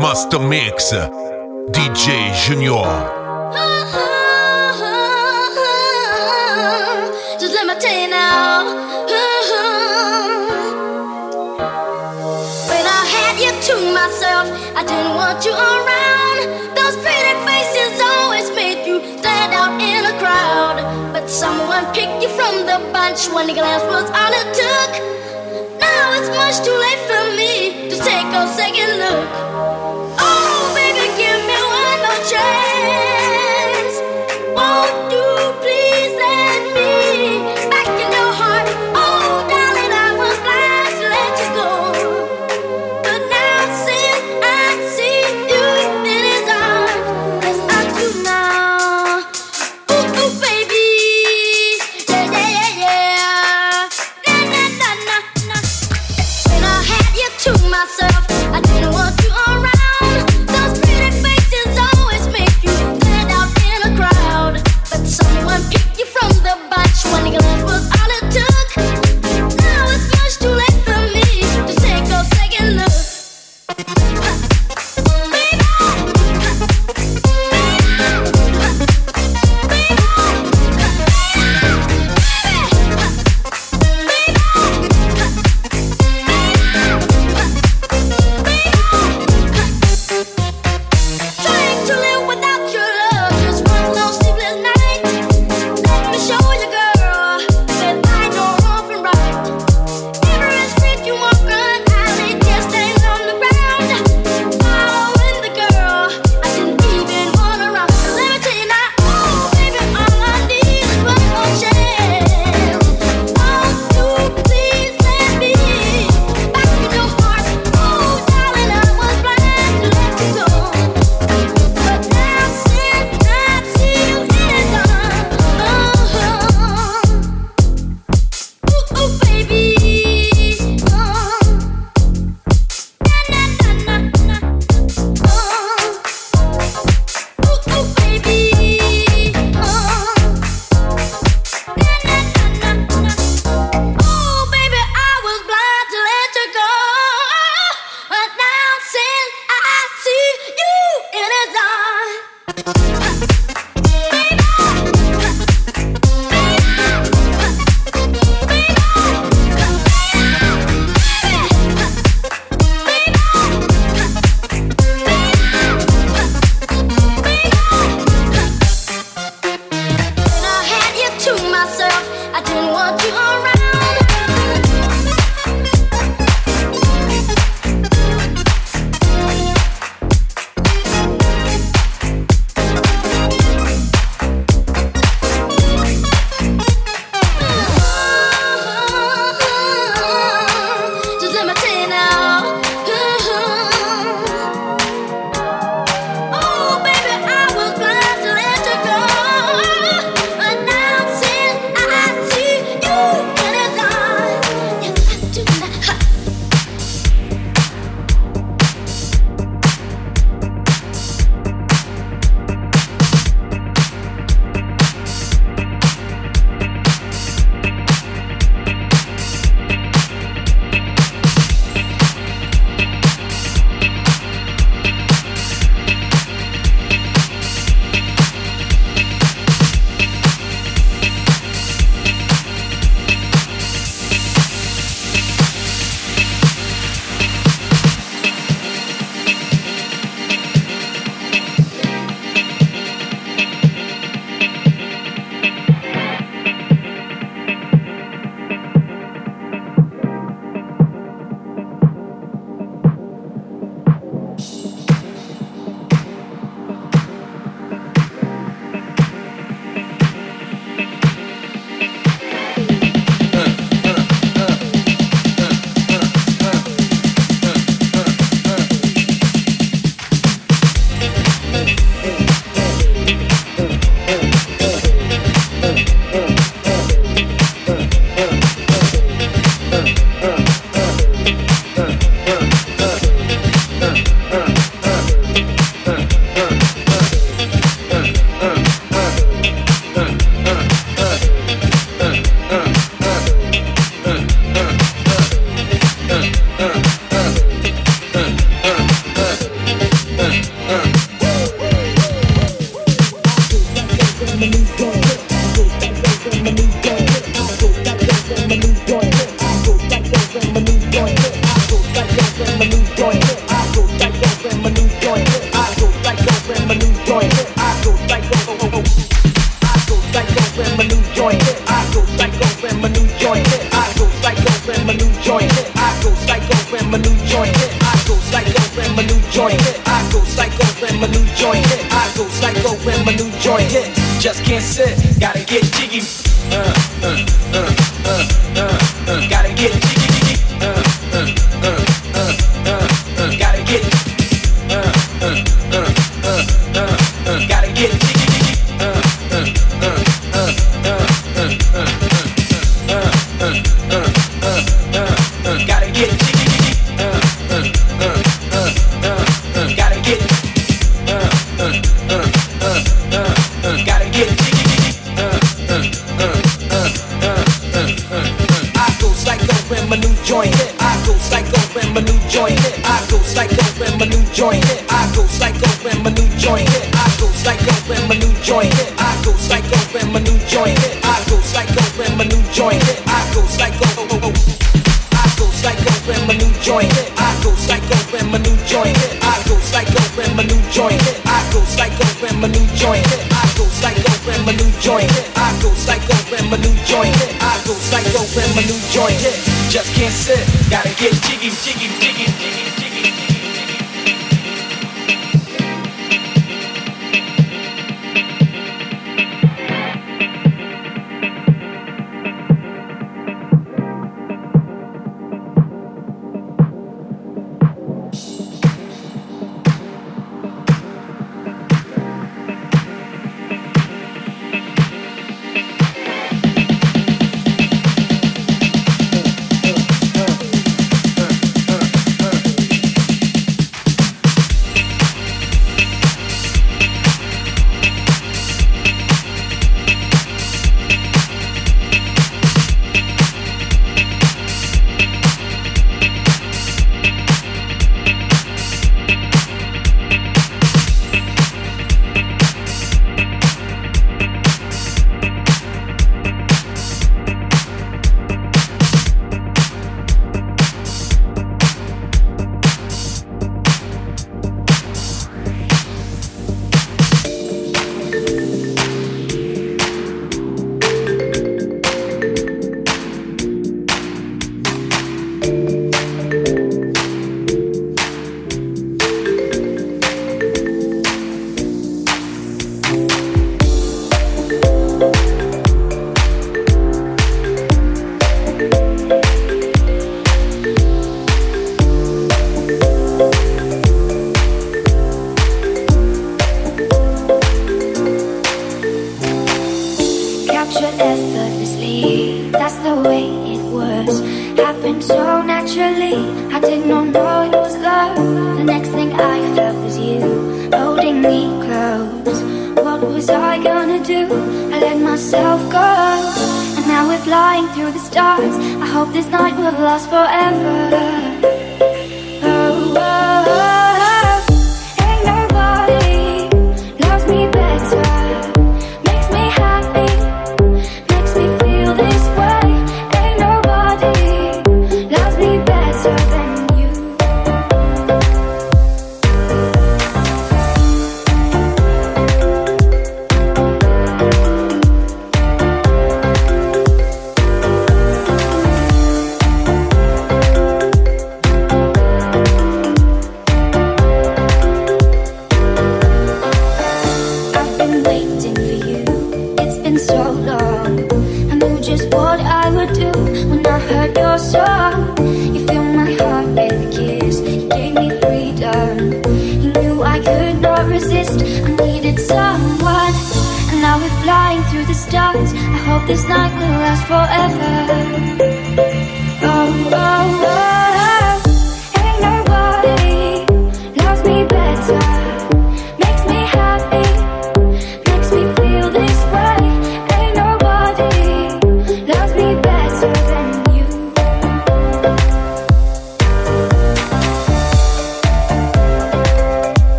Master Mix, DJ Junior. I had you to myself, I didn't want you around. Those pretty faces always made you stand out in a crowd. But someone picked you from the bunch. Glance was all it took. Now it's much too late for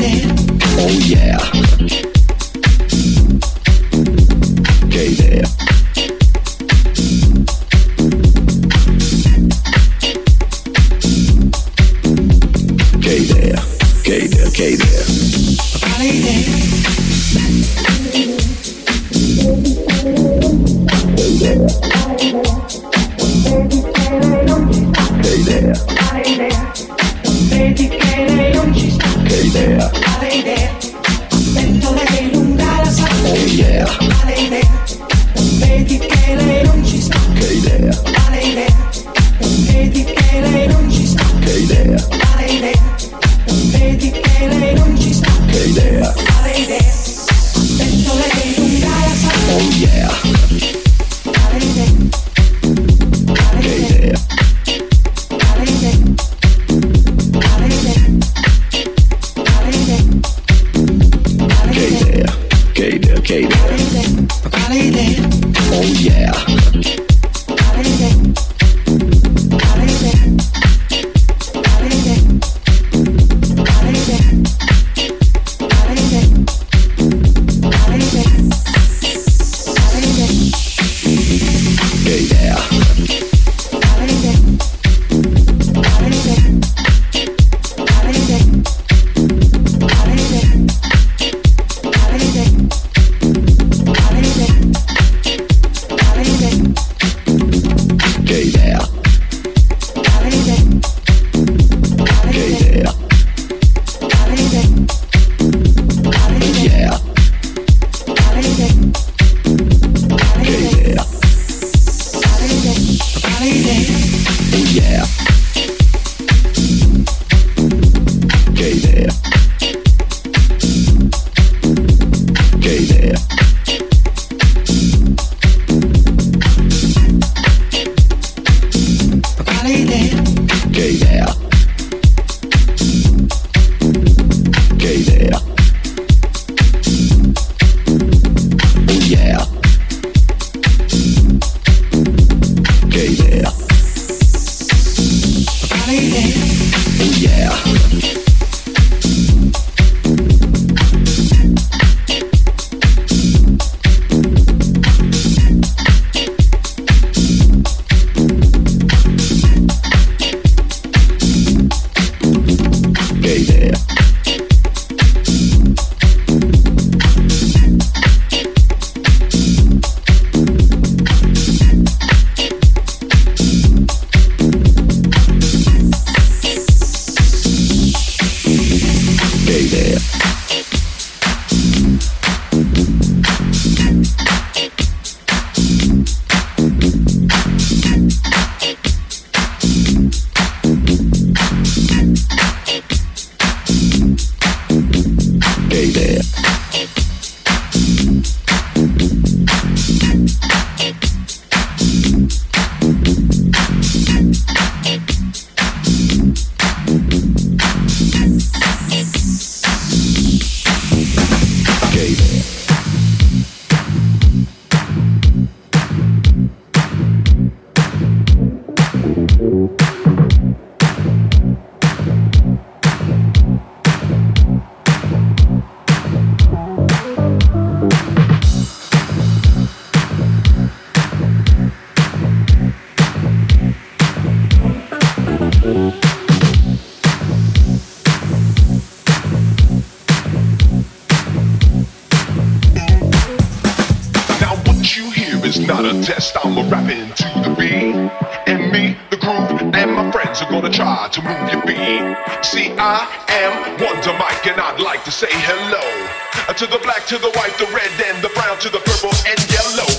There. Oh yeah. to move your feet. See, I am Wonder Mike, and I'd like to say hello to the black, to the white, the red, and the brown, to the purple and yellow.